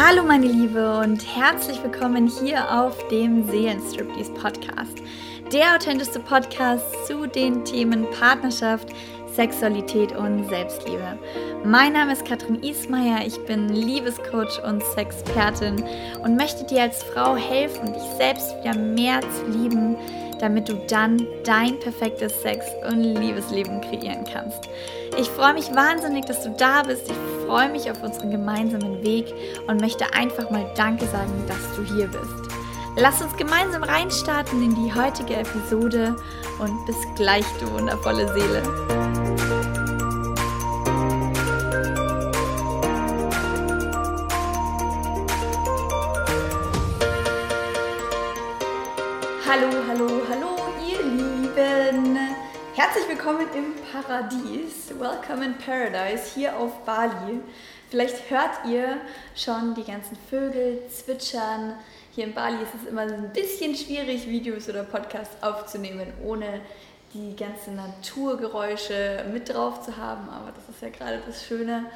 Hallo meine Liebe und herzlich willkommen hier auf dem Seelenstriptease Podcast. Der authentischste Podcast zu den Themen Partnerschaft, Sexualität und Selbstliebe. Mein Name ist Katrin Ismaier, ich bin Liebescoach und Sexpertin und möchte dir als Frau helfen, dich selbst wieder mehr zu lieben, damit du dann dein perfektes Sex- und Liebesleben kreieren kannst. Ich freue mich wahnsinnig, dass du da bist. Ich freue mich auf unseren gemeinsamen Weg und möchte einfach mal Danke sagen, dass du hier bist. Lass uns gemeinsam reinstarten in die heutige Episode und bis gleich, du wundervolle Seele. Hallo, hallo, hallo, ihr Lieben. Herzlich willkommen im Paradies. Welcome in Paradise hier auf Bali. Vielleicht hört ihr schon die ganzen Vögel zwitschern. Hier in Bali ist es immer ein bisschen schwierig, Videos oder Podcasts aufzunehmen, ohne die ganzen Naturgeräusche mit drauf zu haben. Aber das ist ja gerade das Schöne,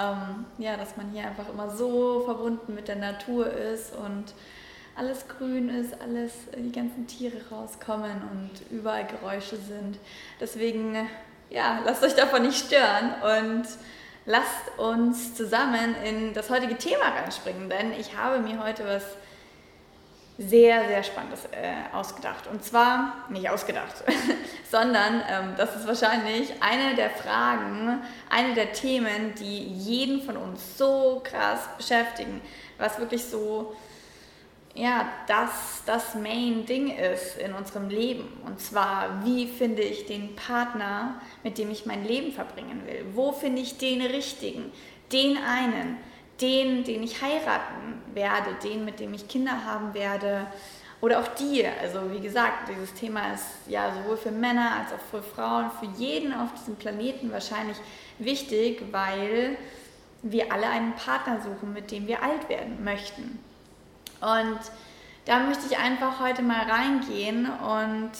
ähm, ja, dass man hier einfach immer so verbunden mit der Natur ist und alles grün ist, alles, äh, die ganzen Tiere rauskommen und überall Geräusche sind. Deswegen, ja, lasst euch davon nicht stören und lasst uns zusammen in das heutige Thema reinspringen, denn ich habe mir heute was sehr, sehr Spannendes äh, ausgedacht. Und zwar, nicht ausgedacht, sondern ähm, das ist wahrscheinlich eine der Fragen, eine der Themen, die jeden von uns so krass beschäftigen, was wirklich so ja, das das Main-Ding ist in unserem Leben. Und zwar, wie finde ich den Partner, mit dem ich mein Leben verbringen will? Wo finde ich den richtigen? Den einen, den, den ich heiraten werde, den, mit dem ich Kinder haben werde. Oder auch die. Also wie gesagt, dieses Thema ist ja sowohl für Männer als auch für Frauen, für jeden auf diesem Planeten wahrscheinlich wichtig, weil wir alle einen Partner suchen, mit dem wir alt werden möchten. Und da möchte ich einfach heute mal reingehen und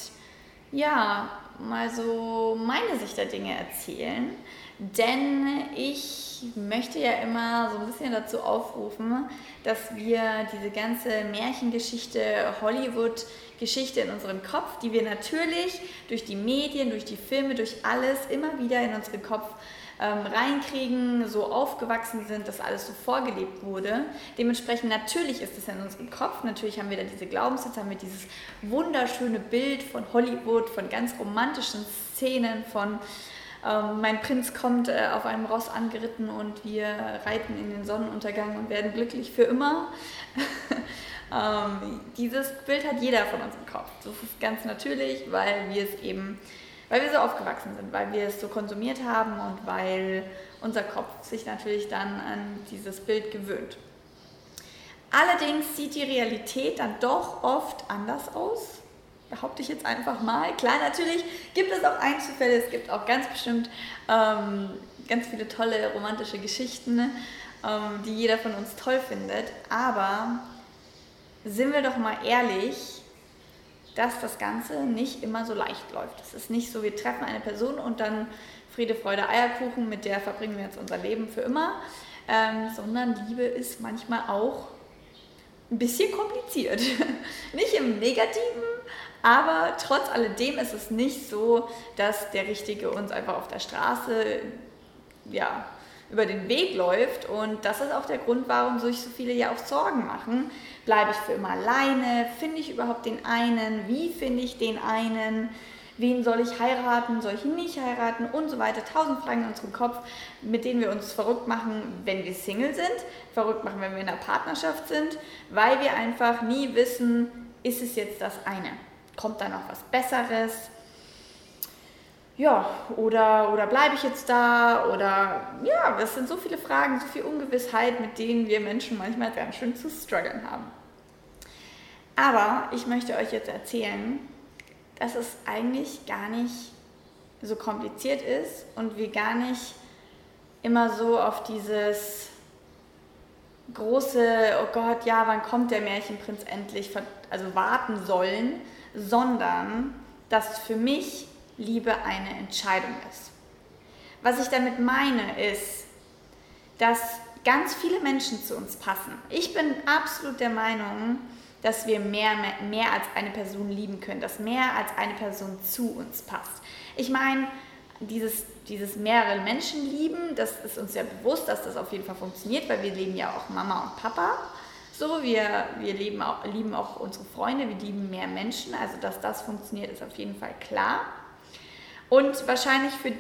ja, mal so meine Sicht der Dinge erzählen. Denn ich möchte ja immer so ein bisschen dazu aufrufen, dass wir diese ganze Märchengeschichte, Hollywood-Geschichte in unserem Kopf, die wir natürlich durch die Medien, durch die Filme, durch alles immer wieder in unseren Kopf ähm, reinkriegen, so aufgewachsen sind, dass alles so vorgelebt wurde. Dementsprechend natürlich ist es in unserem Kopf, natürlich haben wir da diese Glaubenssätze, haben wir dieses wunderschöne Bild von Hollywood, von ganz romantischen Szenen, von ähm, mein Prinz kommt äh, auf einem Ross angeritten und wir reiten in den Sonnenuntergang und werden glücklich für immer. ähm, dieses Bild hat jeder von uns im Kopf. Das ist ganz natürlich, weil wir es eben weil wir so aufgewachsen sind, weil wir es so konsumiert haben und weil unser Kopf sich natürlich dann an dieses Bild gewöhnt. Allerdings sieht die Realität dann doch oft anders aus, behaupte ich jetzt einfach mal. Klar, natürlich gibt es auch Einzelfälle, es gibt auch ganz bestimmt ähm, ganz viele tolle romantische Geschichten, ähm, die jeder von uns toll findet, aber sind wir doch mal ehrlich, dass das Ganze nicht immer so leicht läuft. Es ist nicht so, wir treffen eine Person und dann Friede, Freude, Eierkuchen, mit der verbringen wir jetzt unser Leben für immer, ähm, sondern Liebe ist manchmal auch ein bisschen kompliziert. nicht im Negativen, aber trotz alledem ist es nicht so, dass der Richtige uns einfach auf der Straße ja, über den Weg läuft. Und das ist auch der Grund, warum sich so viele ja auch Sorgen machen. Bleibe ich für immer alleine? Finde ich überhaupt den einen? Wie finde ich den einen? Wen soll ich heiraten? Soll ich ihn nicht heiraten? Und so weiter. Tausend Fragen in unserem Kopf, mit denen wir uns verrückt machen, wenn wir Single sind, verrückt machen, wenn wir in einer Partnerschaft sind, weil wir einfach nie wissen, ist es jetzt das eine? Kommt da noch was Besseres? Ja, oder, oder bleibe ich jetzt da? Oder ja, das sind so viele Fragen, so viel Ungewissheit, mit denen wir Menschen manchmal ganz schön zu strugglen haben. Aber ich möchte euch jetzt erzählen, dass es eigentlich gar nicht so kompliziert ist und wir gar nicht immer so auf dieses große, oh Gott, ja, wann kommt der Märchenprinz endlich, also warten sollen, sondern dass für mich Liebe eine Entscheidung ist. Was ich damit meine ist, dass ganz viele Menschen zu uns passen. Ich bin absolut der Meinung, dass wir mehr, mehr, mehr als eine Person lieben können, dass mehr als eine Person zu uns passt. Ich meine, dieses, dieses mehrere Menschen lieben, das ist uns ja bewusst, dass das auf jeden Fall funktioniert, weil wir leben ja auch Mama und Papa. So, wir, wir leben auch, lieben auch unsere Freunde, wir lieben mehr Menschen. Also, dass das funktioniert, ist auf jeden Fall klar. Und wahrscheinlich für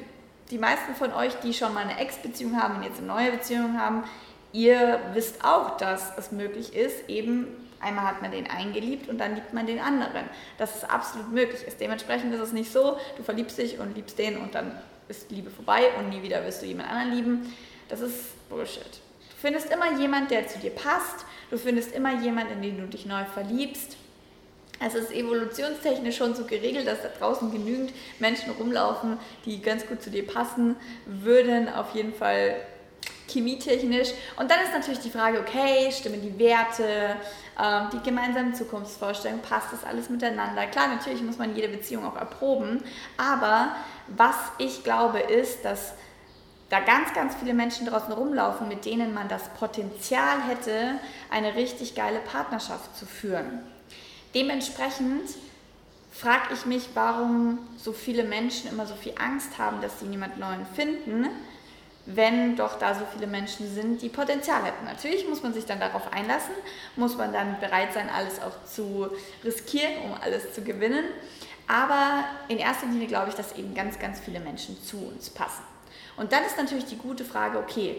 die meisten von euch, die schon mal eine Ex-Beziehung haben und jetzt eine neue Beziehung haben, ihr wisst auch, dass es möglich ist, eben einmal hat man den eingeliebt und dann liebt man den anderen. Dass es absolut möglich ist. Dementsprechend ist es nicht so, du verliebst dich und liebst den und dann ist Liebe vorbei und nie wieder wirst du jemand anderen lieben. Das ist Bullshit. Du findest immer jemand, der zu dir passt. Du findest immer jemand, in den du dich neu verliebst. Es ist evolutionstechnisch schon so geregelt, dass da draußen genügend Menschen rumlaufen, die ganz gut zu dir passen würden. Auf jeden Fall chemietechnisch. Und dann ist natürlich die Frage, okay, stimmen die Werte, äh, die gemeinsamen Zukunftsvorstellungen, passt das alles miteinander? Klar, natürlich muss man jede Beziehung auch erproben, aber was ich glaube ist, dass da ganz, ganz viele Menschen draußen rumlaufen, mit denen man das Potenzial hätte, eine richtig geile Partnerschaft zu führen. Dementsprechend frage ich mich, warum so viele Menschen immer so viel Angst haben, dass sie niemand Neuen finden wenn doch da so viele Menschen sind, die Potenzial hätten. Natürlich muss man sich dann darauf einlassen, muss man dann bereit sein, alles auch zu riskieren, um alles zu gewinnen. Aber in erster Linie glaube ich, dass eben ganz, ganz viele Menschen zu uns passen. Und dann ist natürlich die gute Frage, okay,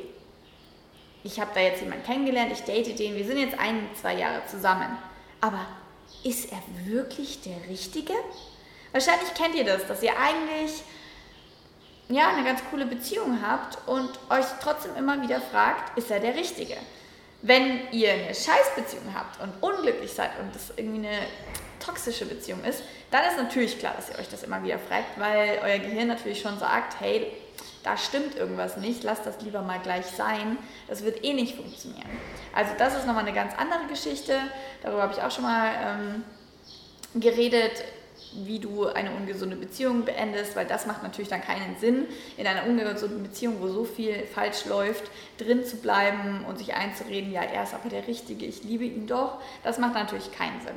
ich habe da jetzt jemanden kennengelernt, ich date den, wir sind jetzt ein, zwei Jahre zusammen. Aber ist er wirklich der Richtige? Wahrscheinlich kennt ihr das, dass ihr eigentlich ja, eine ganz coole Beziehung habt und euch trotzdem immer wieder fragt, ist er der Richtige? Wenn ihr eine Scheißbeziehung habt und unglücklich seid und das irgendwie eine toxische Beziehung ist, dann ist natürlich klar, dass ihr euch das immer wieder fragt, weil euer Gehirn natürlich schon sagt, hey, da stimmt irgendwas nicht, lasst das lieber mal gleich sein, das wird eh nicht funktionieren. Also das ist nochmal eine ganz andere Geschichte, darüber habe ich auch schon mal ähm, geredet wie du eine ungesunde Beziehung beendest, weil das macht natürlich dann keinen Sinn, in einer ungesunden Beziehung, wo so viel falsch läuft, drin zu bleiben und sich einzureden, ja, er ist aber der Richtige, ich liebe ihn doch. Das macht natürlich keinen Sinn.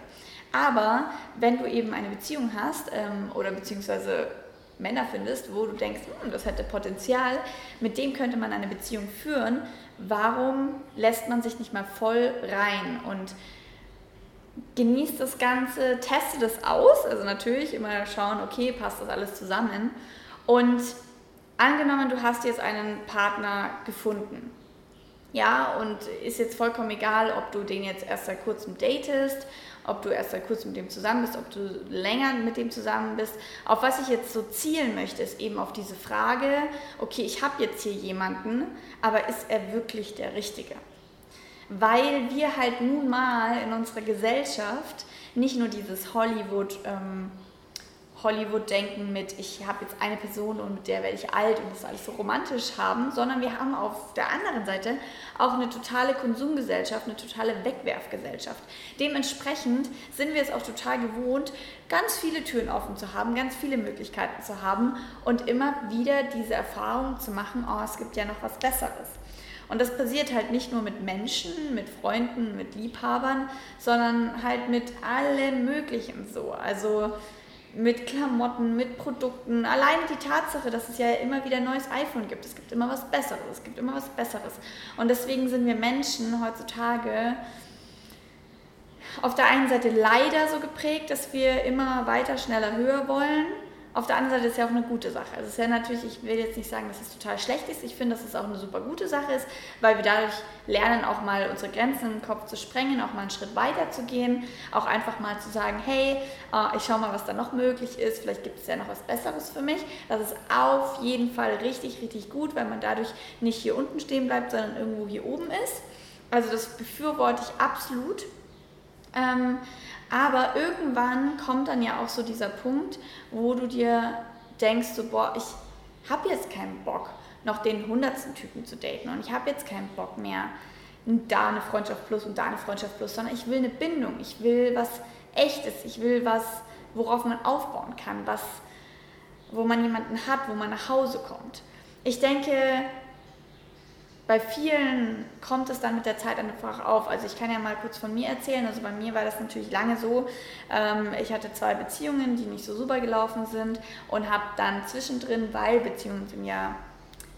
Aber wenn du eben eine Beziehung hast ähm, oder beziehungsweise Männer findest, wo du denkst, hm, das hätte Potenzial, mit dem könnte man eine Beziehung führen, warum lässt man sich nicht mal voll rein und genießt das Ganze, testet es aus. Also natürlich immer schauen, okay, passt das alles zusammen. Und angenommen, du hast jetzt einen Partner gefunden. Ja, und ist jetzt vollkommen egal, ob du den jetzt erst seit kurzem datest, ob du erst seit kurzem mit dem zusammen bist, ob du länger mit dem zusammen bist. Auf was ich jetzt so zielen möchte, ist eben auf diese Frage, okay, ich habe jetzt hier jemanden, aber ist er wirklich der Richtige? weil wir halt nun mal in unserer Gesellschaft nicht nur dieses Hollywood, ähm, Hollywood-Denken mit, ich habe jetzt eine Person und mit der werde ich alt und das alles so romantisch haben, sondern wir haben auf der anderen Seite auch eine totale Konsumgesellschaft, eine totale Wegwerfgesellschaft. Dementsprechend sind wir es auch total gewohnt, ganz viele Türen offen zu haben, ganz viele Möglichkeiten zu haben und immer wieder diese Erfahrung zu machen, oh, es gibt ja noch was Besseres. Und das passiert halt nicht nur mit Menschen, mit Freunden, mit Liebhabern, sondern halt mit allem Möglichen so. Also mit Klamotten, mit Produkten. Allein die Tatsache, dass es ja immer wieder ein neues iPhone gibt. Es gibt immer was Besseres. Es gibt immer was Besseres. Und deswegen sind wir Menschen heutzutage auf der einen Seite leider so geprägt, dass wir immer weiter, schneller, höher wollen auf der anderen Seite ist es ja auch eine gute Sache. Also es ist ja natürlich, ich will jetzt nicht sagen, dass es total schlecht ist. Ich finde, dass es auch eine super gute Sache ist, weil wir dadurch lernen, auch mal unsere Grenzen im Kopf zu sprengen, auch mal einen Schritt weiter zu gehen, auch einfach mal zu sagen, hey, äh, ich schaue mal, was da noch möglich ist. Vielleicht gibt es ja noch was Besseres für mich. Das ist auf jeden Fall richtig, richtig gut, weil man dadurch nicht hier unten stehen bleibt, sondern irgendwo hier oben ist. Also das befürworte ich absolut. Ähm, aber irgendwann kommt dann ja auch so dieser Punkt, wo du dir denkst, so, boah, ich habe jetzt keinen Bock, noch den hundertsten Typen zu daten. Und ich habe jetzt keinen Bock mehr, da eine Freundschaft plus und da eine Freundschaft plus, sondern ich will eine Bindung, ich will was Echtes, ich will was, worauf man aufbauen kann, was, wo man jemanden hat, wo man nach Hause kommt. Ich denke, bei vielen kommt es dann mit der Zeit einfach auf. Also ich kann ja mal kurz von mir erzählen. Also bei mir war das natürlich lange so. Ähm, ich hatte zwei Beziehungen, die nicht so super gelaufen sind und habe dann zwischendrin, weil Beziehungen sind ja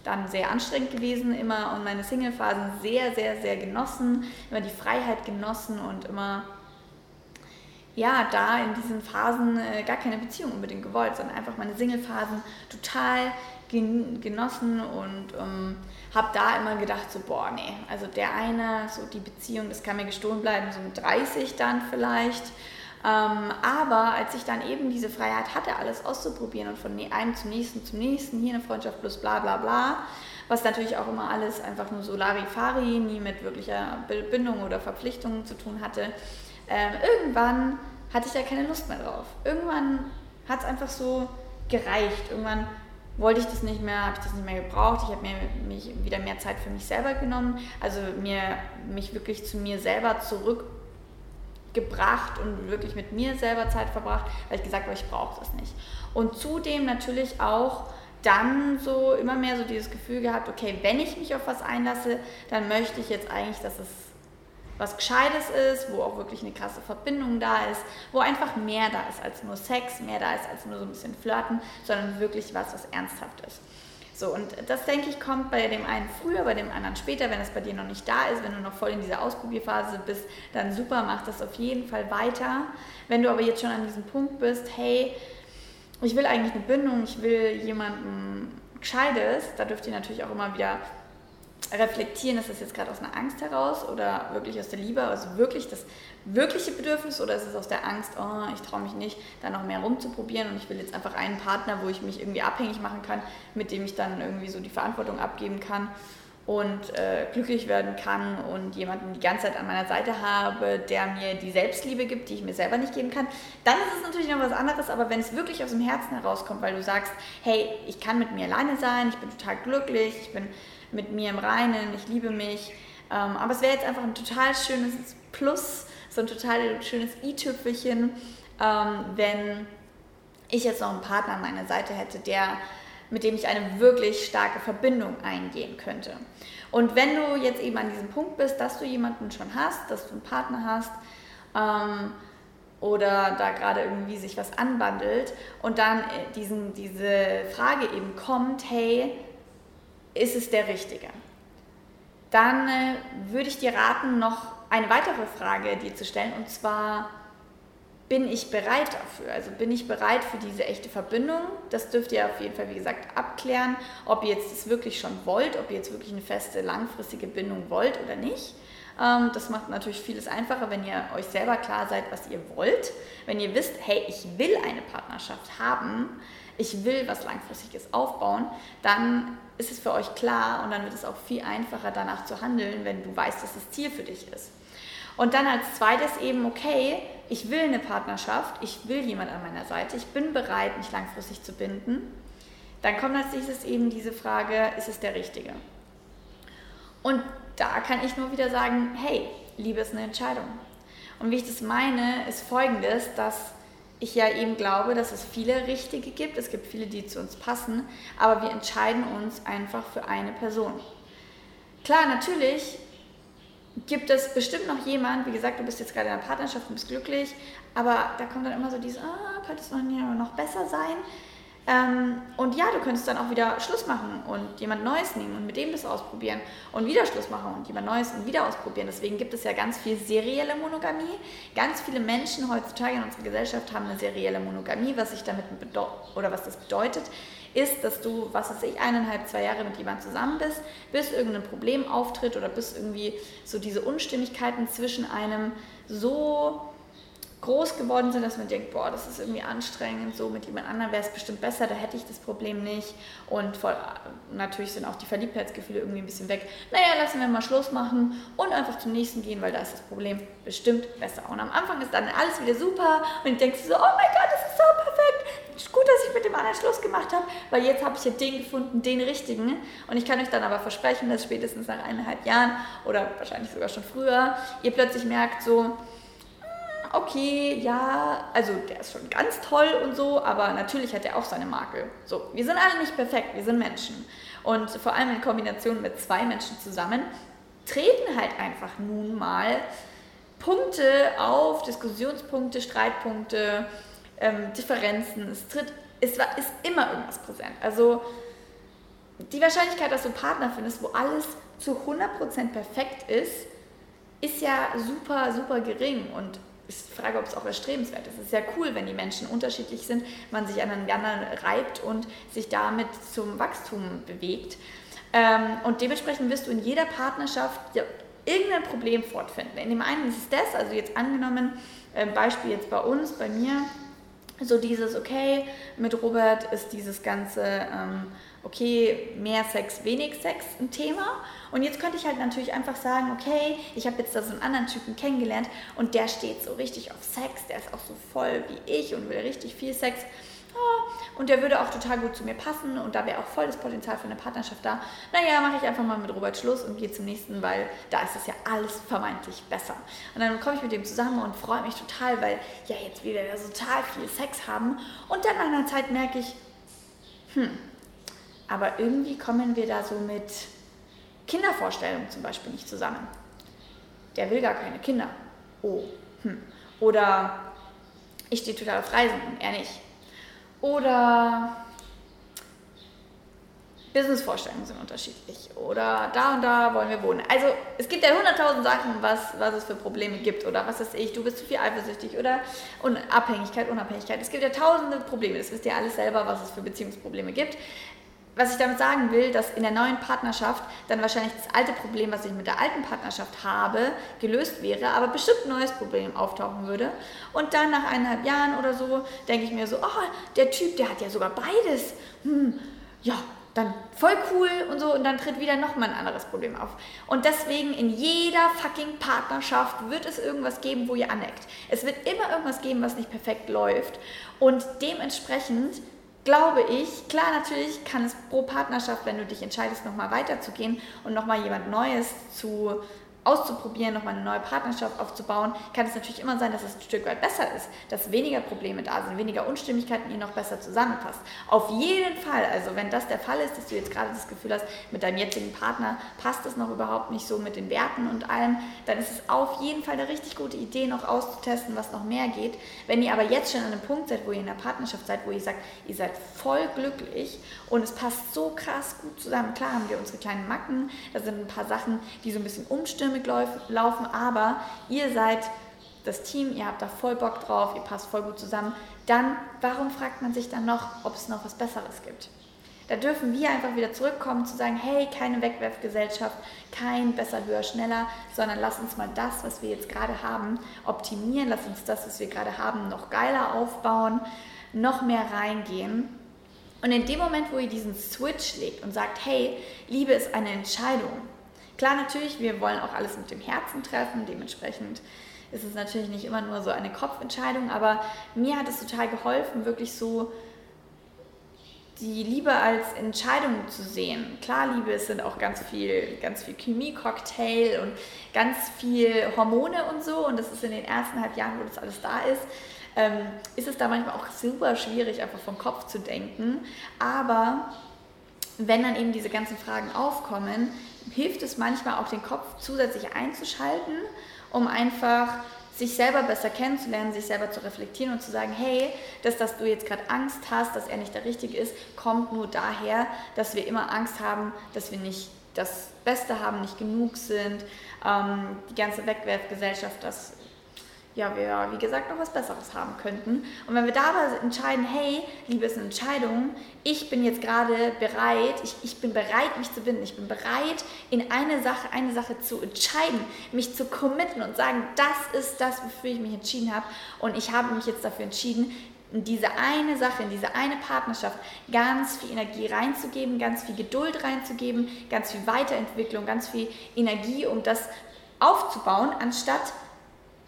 dann sehr anstrengend gewesen immer und meine Single-Phasen sehr, sehr, sehr genossen, immer die Freiheit genossen und immer ja, da in diesen Phasen äh, gar keine Beziehung unbedingt gewollt, sondern einfach meine Single-Phasen total genossen und ähm, habe da immer gedacht, so, boah, nee, also der eine, so die Beziehung, das kann mir gestohlen bleiben, so mit 30 dann vielleicht. Ähm, aber als ich dann eben diese Freiheit hatte, alles auszuprobieren und von ne-, einem zum nächsten zum nächsten, hier eine Freundschaft plus bla bla bla, was natürlich auch immer alles einfach nur so Larifari, nie mit wirklicher Bindung oder Verpflichtung zu tun hatte, ähm, irgendwann hatte ich da keine Lust mehr drauf. Irgendwann hat es einfach so gereicht. Irgendwann wollte ich das nicht mehr, habe ich das nicht mehr gebraucht. Ich habe mir mich wieder mehr Zeit für mich selber genommen, also mir mich wirklich zu mir selber zurückgebracht und wirklich mit mir selber Zeit verbracht, weil ich gesagt habe, ich brauche das nicht. Und zudem natürlich auch dann so immer mehr so dieses Gefühl gehabt, okay, wenn ich mich auf was einlasse, dann möchte ich jetzt eigentlich, dass es was Gescheites ist, wo auch wirklich eine krasse Verbindung da ist, wo einfach mehr da ist als nur Sex, mehr da ist als nur so ein bisschen Flirten, sondern wirklich was, was ernsthaft ist. So, und das denke ich, kommt bei dem einen früher, bei dem anderen später, wenn es bei dir noch nicht da ist, wenn du noch voll in dieser Ausprobierphase bist, dann super, mach das auf jeden Fall weiter. Wenn du aber jetzt schon an diesem Punkt bist, hey, ich will eigentlich eine Bindung, ich will jemanden Gescheites, da dürft ihr natürlich auch immer wieder reflektieren, ist das jetzt gerade aus einer Angst heraus oder wirklich aus der Liebe, also wirklich das wirkliche Bedürfnis oder ist es aus der Angst, oh, ich traue mich nicht, da noch mehr rumzuprobieren und ich will jetzt einfach einen Partner, wo ich mich irgendwie abhängig machen kann, mit dem ich dann irgendwie so die Verantwortung abgeben kann und äh, glücklich werden kann und jemanden die ganze Zeit an meiner Seite habe, der mir die Selbstliebe gibt, die ich mir selber nicht geben kann, dann ist es natürlich noch was anderes, aber wenn es wirklich aus dem Herzen herauskommt, weil du sagst, hey, ich kann mit mir alleine sein, ich bin total glücklich, ich bin mit mir im Reinen, ich liebe mich. Ähm, aber es wäre jetzt einfach ein total schönes Plus, so ein total schönes i-Tüpfelchen, ähm, wenn ich jetzt noch einen Partner an meiner Seite hätte, der, mit dem ich eine wirklich starke Verbindung eingehen könnte. Und wenn du jetzt eben an diesem Punkt bist, dass du jemanden schon hast, dass du einen Partner hast, ähm, oder da gerade irgendwie sich was anbandelt und dann äh, diesen, diese Frage eben kommt, hey, ist es der richtige? Dann äh, würde ich dir raten, noch eine weitere Frage dir zu stellen und zwar, bin ich bereit dafür? Also bin ich bereit für diese echte Verbindung? Das dürft ihr auf jeden Fall, wie gesagt, abklären, ob ihr jetzt das wirklich schon wollt, ob ihr jetzt wirklich eine feste, langfristige Bindung wollt oder nicht. Ähm, das macht natürlich vieles einfacher, wenn ihr euch selber klar seid, was ihr wollt. Wenn ihr wisst, hey, ich will eine Partnerschaft haben, ich will was Langfristiges aufbauen, dann ist es für euch klar und dann wird es auch viel einfacher danach zu handeln, wenn du weißt, dass das Ziel für dich ist. Und dann als zweites eben, okay, ich will eine Partnerschaft, ich will jemand an meiner Seite, ich bin bereit, mich langfristig zu binden. Dann kommt als nächstes eben diese Frage, ist es der Richtige? Und da kann ich nur wieder sagen, hey, Liebe ist eine Entscheidung. Und wie ich das meine, ist folgendes, dass ich ja eben glaube, dass es viele Richtige gibt. Es gibt viele, die zu uns passen, aber wir entscheiden uns einfach für eine Person. Klar, natürlich gibt es bestimmt noch jemand, wie gesagt, du bist jetzt gerade in einer Partnerschaft und bist glücklich, aber da kommt dann immer so dieses, ah, könnte es noch besser sein. Ähm, und ja, du könntest dann auch wieder Schluss machen und jemand Neues nehmen und mit dem das ausprobieren und wieder Schluss machen und jemand Neues und wieder ausprobieren. Deswegen gibt es ja ganz viel serielle Monogamie. Ganz viele Menschen heutzutage in unserer Gesellschaft haben eine serielle Monogamie. Was ich damit oder was das bedeutet, ist, dass du, was weiß ich, eineinhalb, zwei Jahre mit jemandem zusammen bist, bis irgendein Problem auftritt oder bis irgendwie so diese Unstimmigkeiten zwischen einem so groß geworden sind, dass man denkt, boah, das ist irgendwie anstrengend, so mit jemand anderem wäre es bestimmt besser, da hätte ich das Problem nicht. Und voll, natürlich sind auch die Verliebtheitsgefühle irgendwie ein bisschen weg. Naja, lassen wir mal Schluss machen und einfach zum nächsten gehen, weil da ist das Problem bestimmt besser. Und am Anfang ist dann alles wieder super und ich denke so, oh mein Gott, das ist so perfekt. Gut, dass ich mit dem anderen Schluss gemacht habe, weil jetzt habe ich ja den gefunden, den richtigen. Und ich kann euch dann aber versprechen, dass spätestens nach eineinhalb Jahren oder wahrscheinlich sogar schon früher ihr plötzlich merkt so, okay, ja, also der ist schon ganz toll und so, aber natürlich hat er auch seine Makel. So, wir sind alle nicht perfekt, wir sind Menschen. Und vor allem in Kombination mit zwei Menschen zusammen treten halt einfach nun mal Punkte auf, Diskussionspunkte, Streitpunkte, ähm, Differenzen. Es tritt, es war, ist immer irgendwas präsent. Also die Wahrscheinlichkeit, dass du einen Partner findest, wo alles zu 100% perfekt ist, ist ja super, super gering. Und ich frage, ob es auch erstrebenswert ist. Es ist ja cool, wenn die Menschen unterschiedlich sind, man sich aneinander reibt und sich damit zum Wachstum bewegt. Ähm, und dementsprechend wirst du in jeder Partnerschaft irgendein Problem fortfinden. In dem einen ist es das, also jetzt angenommen, äh, Beispiel jetzt bei uns, bei mir, so dieses, okay, mit Robert ist dieses ganze, ähm, okay, mehr Sex, wenig Sex ein Thema. Und jetzt könnte ich halt natürlich einfach sagen, okay, ich habe jetzt da so einen anderen Typen kennengelernt und der steht so richtig auf Sex, der ist auch so voll wie ich und will richtig viel Sex. Und der würde auch total gut zu mir passen und da wäre auch voll das Potenzial für eine Partnerschaft da. Naja, mache ich einfach mal mit Robert Schluss und gehe zum nächsten, weil da ist es ja alles vermeintlich besser. Und dann komme ich mit dem zusammen und freue mich total, weil ja jetzt wieder total viel Sex haben. Und dann nach einer Zeit merke ich, hm, aber irgendwie kommen wir da so mit Kindervorstellungen zum Beispiel nicht zusammen. Der will gar keine Kinder. Oh, hm. Oder ich stehe total auf Reisen und er nicht oder Businessvorstellungen sind unterschiedlich. Oder da und da wollen wir wohnen. Also es gibt ja hunderttausend Sachen, was, was es für Probleme gibt. Oder was weiß ich, du bist zu viel eifersüchtig. Oder Abhängigkeit, Unabhängigkeit. Es gibt ja tausende Probleme. Das wisst ihr alles selber, was es für Beziehungsprobleme gibt was ich damit sagen will, dass in der neuen Partnerschaft dann wahrscheinlich das alte Problem, was ich mit der alten Partnerschaft habe, gelöst wäre, aber bestimmt ein neues Problem auftauchen würde. Und dann nach eineinhalb Jahren oder so denke ich mir so, oh, der Typ, der hat ja sogar beides. Hm, ja, dann voll cool und so und dann tritt wieder nochmal ein anderes Problem auf. Und deswegen in jeder fucking Partnerschaft wird es irgendwas geben, wo ihr aneckt. Es wird immer irgendwas geben, was nicht perfekt läuft und dementsprechend glaube ich, klar, natürlich kann es pro Partnerschaft, wenn du dich entscheidest, nochmal weiterzugehen und nochmal jemand Neues zu auszuprobieren, nochmal eine neue Partnerschaft aufzubauen, kann es natürlich immer sein, dass es ein Stück weit besser ist, dass weniger Probleme da sind, weniger Unstimmigkeiten, ihr noch besser zusammenpasst. Auf jeden Fall, also wenn das der Fall ist, dass du jetzt gerade das Gefühl hast, mit deinem jetzigen Partner passt es noch überhaupt nicht so mit den Werten und allem, dann ist es auf jeden Fall eine richtig gute Idee, noch auszutesten, was noch mehr geht. Wenn ihr aber jetzt schon an einem Punkt seid, wo ihr in der Partnerschaft seid, wo ihr sagt, ihr seid voll glücklich und es passt so krass gut zusammen, klar haben wir unsere kleinen Macken, da sind ein paar Sachen, die so ein bisschen umstimmen, Dynamik laufen, aber ihr seid das Team, ihr habt da voll Bock drauf, ihr passt voll gut zusammen, dann warum fragt man sich dann noch, ob es noch was Besseres gibt? Da dürfen wir einfach wieder zurückkommen zu sagen, hey, keine Wegwerfgesellschaft, kein besser, höher, schneller, sondern lass uns mal das, was wir jetzt gerade haben, optimieren, lass uns das, was wir gerade haben, noch geiler aufbauen, noch mehr reingehen. Und in dem Moment, wo ihr diesen Switch legt und sagt, hey, Liebe ist eine Entscheidung, Klar, natürlich, wir wollen auch alles mit dem Herzen treffen, dementsprechend ist es natürlich nicht immer nur so eine Kopfentscheidung, aber mir hat es total geholfen, wirklich so die Liebe als Entscheidung zu sehen. Klar, Liebe ist sind auch ganz viel, ganz viel Chemie-Cocktail und ganz viel Hormone und so. Und das ist in den ersten halb Jahren, wo das alles da ist, ähm, ist es da manchmal auch super schwierig, einfach vom Kopf zu denken. Aber wenn dann eben diese ganzen Fragen aufkommen, hilft es manchmal auch den Kopf zusätzlich einzuschalten, um einfach sich selber besser kennenzulernen, sich selber zu reflektieren und zu sagen, hey, dass, dass du jetzt gerade Angst hast, dass er nicht der Richtige ist, kommt nur daher, dass wir immer Angst haben, dass wir nicht das Beste haben, nicht genug sind. Ähm, die ganze Wegwerfgesellschaft, das ja, wir, wie gesagt, noch was Besseres haben könnten. Und wenn wir da aber entscheiden, hey, Liebe ist eine Entscheidung, ich bin jetzt gerade bereit, ich, ich bin bereit, mich zu binden, ich bin bereit, in eine Sache, eine Sache zu entscheiden, mich zu committen und sagen, das ist das, wofür ich mich entschieden habe. Und ich habe mich jetzt dafür entschieden, in diese eine Sache, in diese eine Partnerschaft ganz viel Energie reinzugeben, ganz viel Geduld reinzugeben, ganz viel Weiterentwicklung, ganz viel Energie, um das aufzubauen, anstatt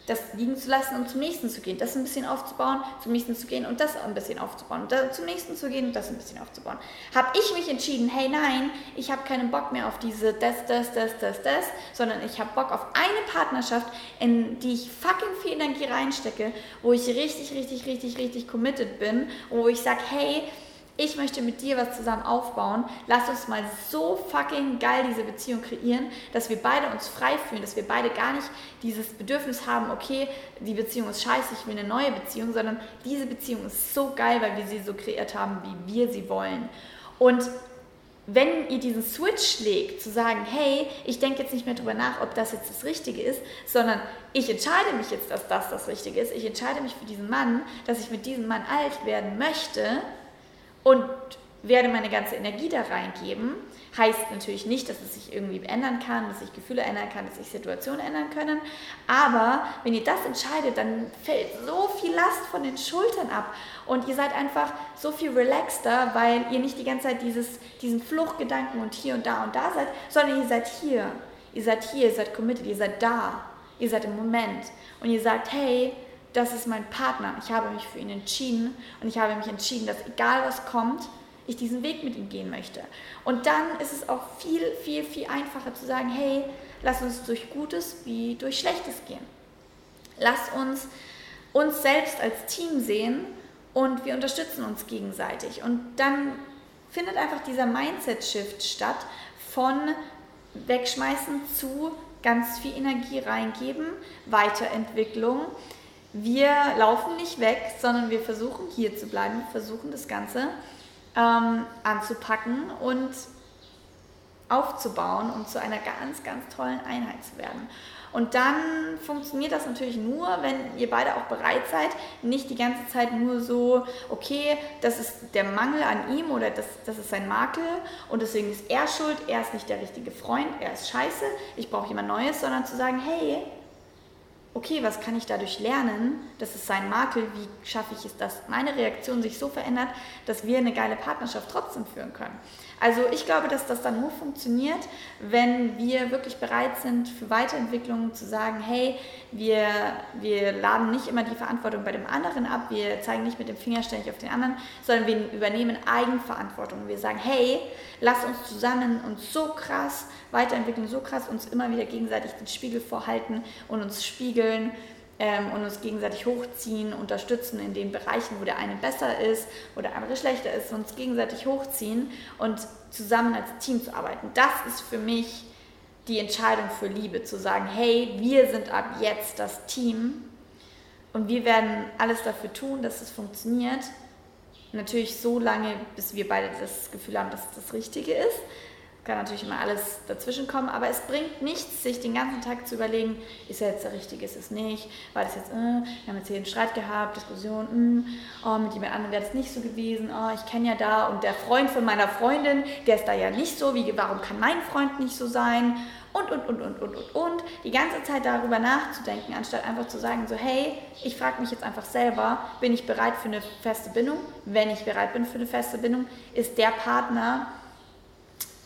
das liegen zu lassen und zum nächsten zu gehen, das ein bisschen aufzubauen, zum nächsten zu gehen und das ein bisschen aufzubauen, da, zum nächsten zu gehen und das ein bisschen aufzubauen. Habe ich mich entschieden, hey nein, ich habe keinen Bock mehr auf diese das, das, das, das, das, sondern ich habe Bock auf eine Partnerschaft, in die ich fucking viel Energie reinstecke, wo ich richtig, richtig, richtig, richtig committed bin, wo ich sage, hey, ich möchte mit dir was zusammen aufbauen. Lass uns mal so fucking geil diese Beziehung kreieren, dass wir beide uns frei fühlen, dass wir beide gar nicht dieses Bedürfnis haben, okay, die Beziehung ist scheiße, ich will eine neue Beziehung, sondern diese Beziehung ist so geil, weil wir sie so kreiert haben, wie wir sie wollen. Und wenn ihr diesen Switch legt, zu sagen, hey, ich denke jetzt nicht mehr darüber nach, ob das jetzt das Richtige ist, sondern ich entscheide mich jetzt, dass das das Richtige ist, ich entscheide mich für diesen Mann, dass ich mit diesem Mann alt werden möchte, und werde meine ganze Energie da reingeben. Heißt natürlich nicht, dass es sich irgendwie ändern kann, dass sich Gefühle ändern kann, dass sich Situationen ändern können. Aber wenn ihr das entscheidet, dann fällt so viel Last von den Schultern ab. Und ihr seid einfach so viel relaxter, weil ihr nicht die ganze Zeit dieses, diesen Fluchtgedanken und hier und da und da seid, sondern ihr seid hier. Ihr seid hier, ihr seid committed, ihr seid da. Ihr seid im Moment. Und ihr sagt, hey, das ist mein Partner. Ich habe mich für ihn entschieden und ich habe mich entschieden, dass egal was kommt, ich diesen Weg mit ihm gehen möchte. Und dann ist es auch viel, viel, viel einfacher zu sagen, hey, lass uns durch Gutes wie durch Schlechtes gehen. Lass uns uns selbst als Team sehen und wir unterstützen uns gegenseitig. Und dann findet einfach dieser Mindset-Shift statt von wegschmeißen zu ganz viel Energie reingeben, Weiterentwicklung, wir laufen nicht weg, sondern wir versuchen hier zu bleiben, versuchen das Ganze ähm, anzupacken und aufzubauen und zu einer ganz, ganz tollen Einheit zu werden. Und dann funktioniert das natürlich nur, wenn ihr beide auch bereit seid, nicht die ganze Zeit nur so, okay, das ist der Mangel an ihm oder das, das ist sein Makel und deswegen ist er schuld, er ist nicht der richtige Freund, er ist scheiße, ich brauche jemand Neues, sondern zu sagen, hey, okay, was kann ich dadurch lernen? Das ist sein Makel, wie schaffe ich es, dass meine Reaktion sich so verändert, dass wir eine geile Partnerschaft trotzdem führen können. Also ich glaube, dass das dann nur funktioniert, wenn wir wirklich bereit sind für Weiterentwicklungen zu sagen, hey, wir, wir laden nicht immer die Verantwortung bei dem anderen ab, wir zeigen nicht mit dem Finger ständig auf den anderen, sondern wir übernehmen Eigenverantwortung. Wir sagen, hey, lass uns zusammen uns so krass weiterentwickeln, so krass uns immer wieder gegenseitig den Spiegel vorhalten und uns spiegeln ähm, und uns gegenseitig hochziehen, unterstützen in den Bereichen, wo der eine besser ist oder der andere schlechter ist, uns gegenseitig hochziehen und zusammen als Team zu arbeiten. Das ist für mich die Entscheidung für Liebe, zu sagen, hey, wir sind ab jetzt das Team und wir werden alles dafür tun, dass es funktioniert. Natürlich so lange, bis wir beide das Gefühl haben, dass es das Richtige ist kann natürlich immer alles dazwischen kommen, aber es bringt nichts, sich den ganzen Tag zu überlegen, ist er jetzt der Richtige, ist es nicht, war das jetzt, äh, wir haben jetzt hier einen Streit gehabt, Diskussion, mh, hm, oh, mit jemand anderem wäre das nicht so gewesen, oh, ich kenne ja da und der Freund von meiner Freundin, der ist da ja nicht so, wie, warum kann mein Freund nicht so sein und, und, und, und, und, und, und, die ganze Zeit darüber nachzudenken, anstatt einfach zu sagen, so, hey, ich frage mich jetzt einfach selber, bin ich bereit für eine feste Bindung? Wenn ich bereit bin für eine feste Bindung, ist der Partner,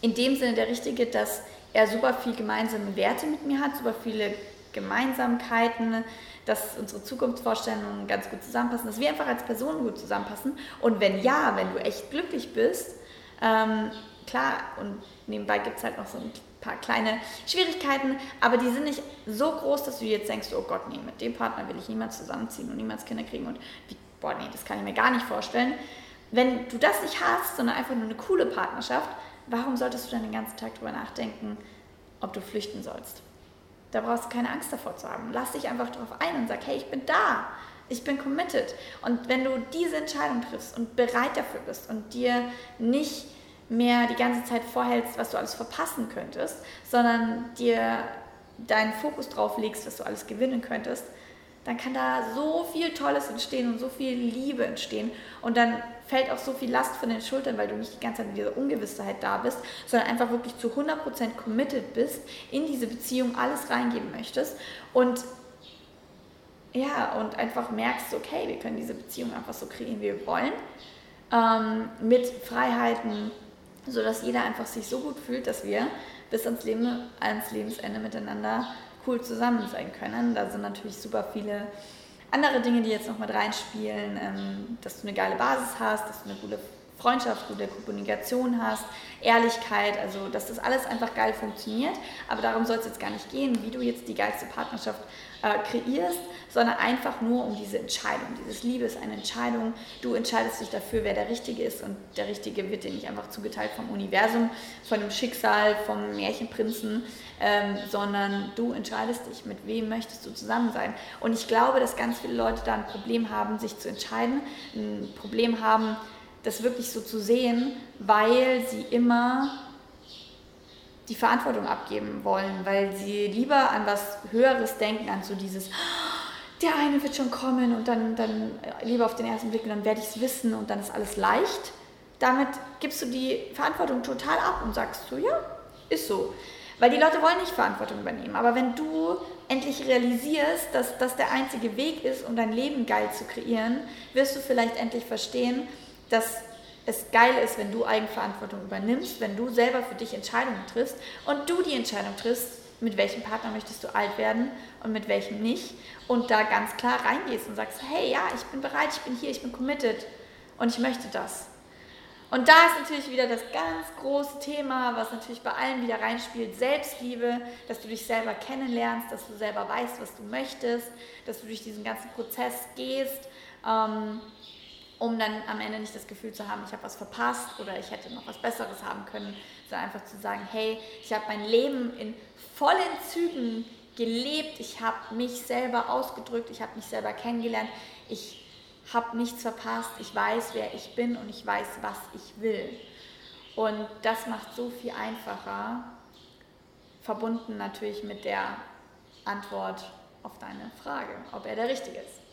in dem Sinne der Richtige, dass er super viel gemeinsame Werte mit mir hat, super viele Gemeinsamkeiten, dass unsere Zukunftsvorstellungen ganz gut zusammenpassen, dass wir einfach als Personen gut zusammenpassen. Und wenn ja, wenn du echt glücklich bist, ähm, klar, und nebenbei gibt es halt noch so ein paar kleine Schwierigkeiten, aber die sind nicht so groß, dass du jetzt denkst, oh Gott, nee, mit dem Partner will ich niemals zusammenziehen und niemals Kinder kriegen und wie, boah, nee, das kann ich mir gar nicht vorstellen. Wenn du das nicht hast, sondern einfach nur eine coole Partnerschaft, warum solltest du dann den ganzen Tag darüber nachdenken, ob du flüchten sollst? Da brauchst du keine Angst davor zu haben. Lass dich einfach darauf ein und sag, hey, ich bin da. Ich bin committed. Und wenn du diese Entscheidung triffst und bereit dafür bist und dir nicht mehr die ganze Zeit vorhältst, was du alles verpassen könntest, sondern dir deinen Fokus drauf legst, was du alles gewinnen könntest, dann kann da so viel Tolles entstehen und so viel Liebe entstehen. Und dann fällt auch so viel Last von den Schultern, weil du nicht die ganze Zeit in dieser Ungewissheit da bist, sondern einfach wirklich zu 100% committed bist, in diese Beziehung alles reingeben möchtest und ja, und einfach merkst, okay, wir können diese Beziehung einfach so kreieren, wie wir wollen, ähm, mit Freiheiten, sodass jeder einfach sich so gut fühlt, dass wir bis ans, Leben, ans Lebensende miteinander cool zusammen sein können. Da sind natürlich super viele andere Dinge, die jetzt noch mit reinspielen, ähm, dass du eine geile Basis hast, dass du eine gute Freundschaft, gute Kommunikation hast, Ehrlichkeit, also dass das alles einfach geil funktioniert. Aber darum soll es jetzt gar nicht gehen, wie du jetzt die geilste Partnerschaft äh, kreierst, sondern einfach nur um diese Entscheidung. Dieses Liebe ist eine Entscheidung. Du entscheidest dich dafür, wer der Richtige ist und der Richtige wird dir nicht einfach zugeteilt vom Universum, von dem Schicksal, vom Märchenprinzen, ähm, sondern du entscheidest dich, mit wem möchtest du zusammen sein. Und ich glaube, dass ganz viele Leute da ein Problem haben, sich zu entscheiden, ein Problem haben, das wirklich so zu sehen, weil sie immer die Verantwortung abgeben wollen, weil sie lieber an was Höheres denken, an so dieses, der eine wird schon kommen und dann, dann lieber auf den ersten Blick und dann werde ich es wissen und dann ist alles leicht. Damit gibst du die Verantwortung total ab und sagst so, ja, ist so. Weil die Leute wollen nicht Verantwortung übernehmen. Aber wenn du endlich realisierst, dass das der einzige Weg ist, um dein Leben geil zu kreieren, wirst du vielleicht endlich verstehen, dass es geil ist, wenn du Eigenverantwortung übernimmst, wenn du selber für dich Entscheidungen triffst und du die Entscheidung triffst, mit welchem Partner möchtest du alt werden und mit welchem nicht und da ganz klar reingehst und sagst, hey, ja, ich bin bereit, ich bin hier, ich bin committed und ich möchte das. Und da ist natürlich wieder das ganz große Thema, was natürlich bei allen wieder reinspielt, Selbstliebe, dass du dich selber kennenlernst, dass du selber weißt, was du möchtest, dass du durch diesen ganzen Prozess gehst. Ähm, um dann am Ende nicht das Gefühl zu haben, ich habe was verpasst oder ich hätte noch was Besseres haben können, sondern einfach zu sagen, hey, ich habe mein Leben in vollen Zügen gelebt, ich habe mich selber ausgedrückt, ich habe mich selber kennengelernt, ich habe nichts verpasst, ich weiß, wer ich bin und ich weiß, was ich will. Und das macht so viel einfacher, verbunden natürlich mit der Antwort auf deine Frage, ob er der Richtige ist.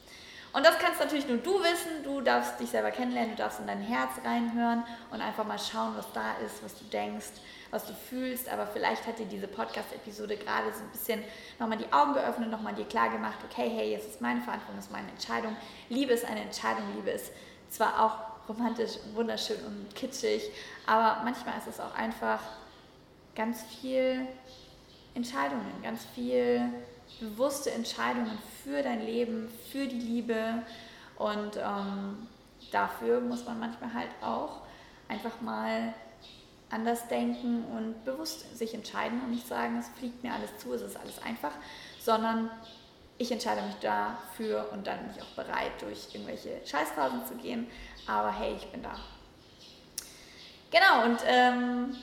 Und das kannst natürlich nur du wissen. Du darfst dich selber kennenlernen, du darfst in dein Herz reinhören und einfach mal schauen, was da ist, was du denkst, was du fühlst. Aber vielleicht hat dir diese Podcast-Episode gerade so ein bisschen nochmal die Augen geöffnet, nochmal dir klar gemacht, okay, hey, jetzt ist meine Verantwortung, das ist meine Entscheidung. Liebe ist eine Entscheidung, Liebe ist zwar auch romantisch, wunderschön und kitschig, aber manchmal ist es auch einfach ganz viel Entscheidungen, ganz viel bewusste Entscheidungen für dein Leben, für die Liebe. Und ähm, dafür muss man manchmal halt auch einfach mal anders denken und bewusst sich entscheiden und nicht sagen, es fliegt mir alles zu, es ist alles einfach, sondern ich entscheide mich dafür und dann bin ich auch bereit, durch irgendwelche Scheißphasen zu gehen. Aber hey, ich bin da. Genau, und ähm,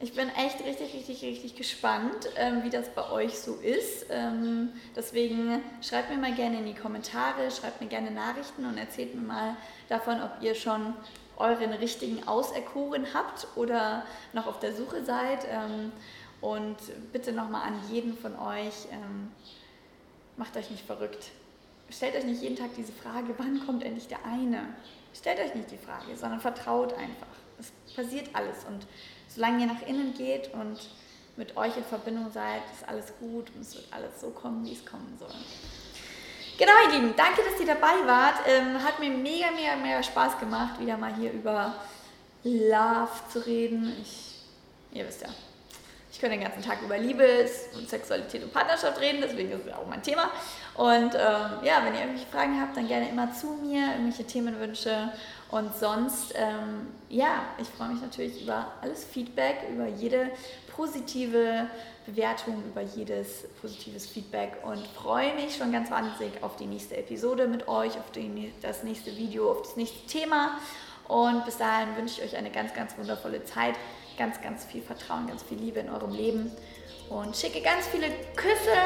ich bin echt richtig, richtig, richtig gespannt, ähm, wie das bei euch so ist. Ähm, deswegen schreibt mir mal gerne in die Kommentare, schreibt mir gerne Nachrichten und erzählt mir mal davon, ob ihr schon euren richtigen auserkoren habt oder noch auf der Suche seid. Ähm, und bitte nochmal an jeden von euch, ähm, macht euch nicht verrückt. Stellt euch nicht jeden Tag diese Frage, wann kommt endlich der eine? Stellt euch nicht die Frage, sondern vertraut einfach. Es passiert alles und solange ihr nach innen geht und mit euch in Verbindung seid, ist alles gut und es wird alles so kommen, wie es kommen soll. Genau, ihr Lieben, danke, dass ihr dabei wart. Ähm, hat mir mega, mega, mega Spaß gemacht, wieder mal hier über Love zu reden. Ich, ihr wisst ja, ich könnte den ganzen Tag über Liebe und Sexualität und Partnerschaft reden, deswegen ist es auch mein Thema. Und ähm, ja, wenn ihr irgendwelche Fragen habt, dann gerne immer zu mir, irgendwelche Themenwünsche und sonst, ähm, ja, ich freue mich natürlich über alles Feedback, über jede positive Bewertung, über jedes positives Feedback und freue mich schon ganz wahnsinnig auf die nächste Episode mit euch, auf die, das nächste Video, auf das nächste Thema. Und bis dahin wünsche ich euch eine ganz, ganz wundervolle Zeit, ganz, ganz viel Vertrauen, ganz viel Liebe in eurem Leben und schicke ganz viele Küsse,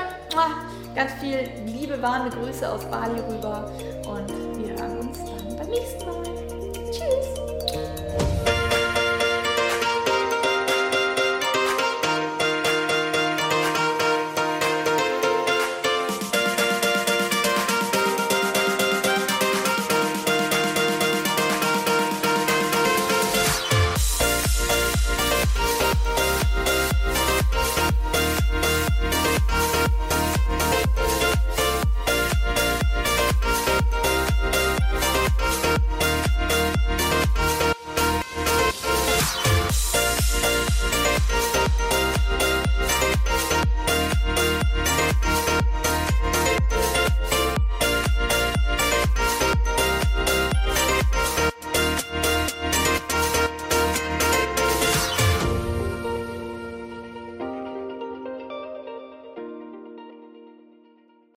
ganz viel liebe, warme Grüße aus Bali rüber und wir hören uns dann beim nächsten Mal.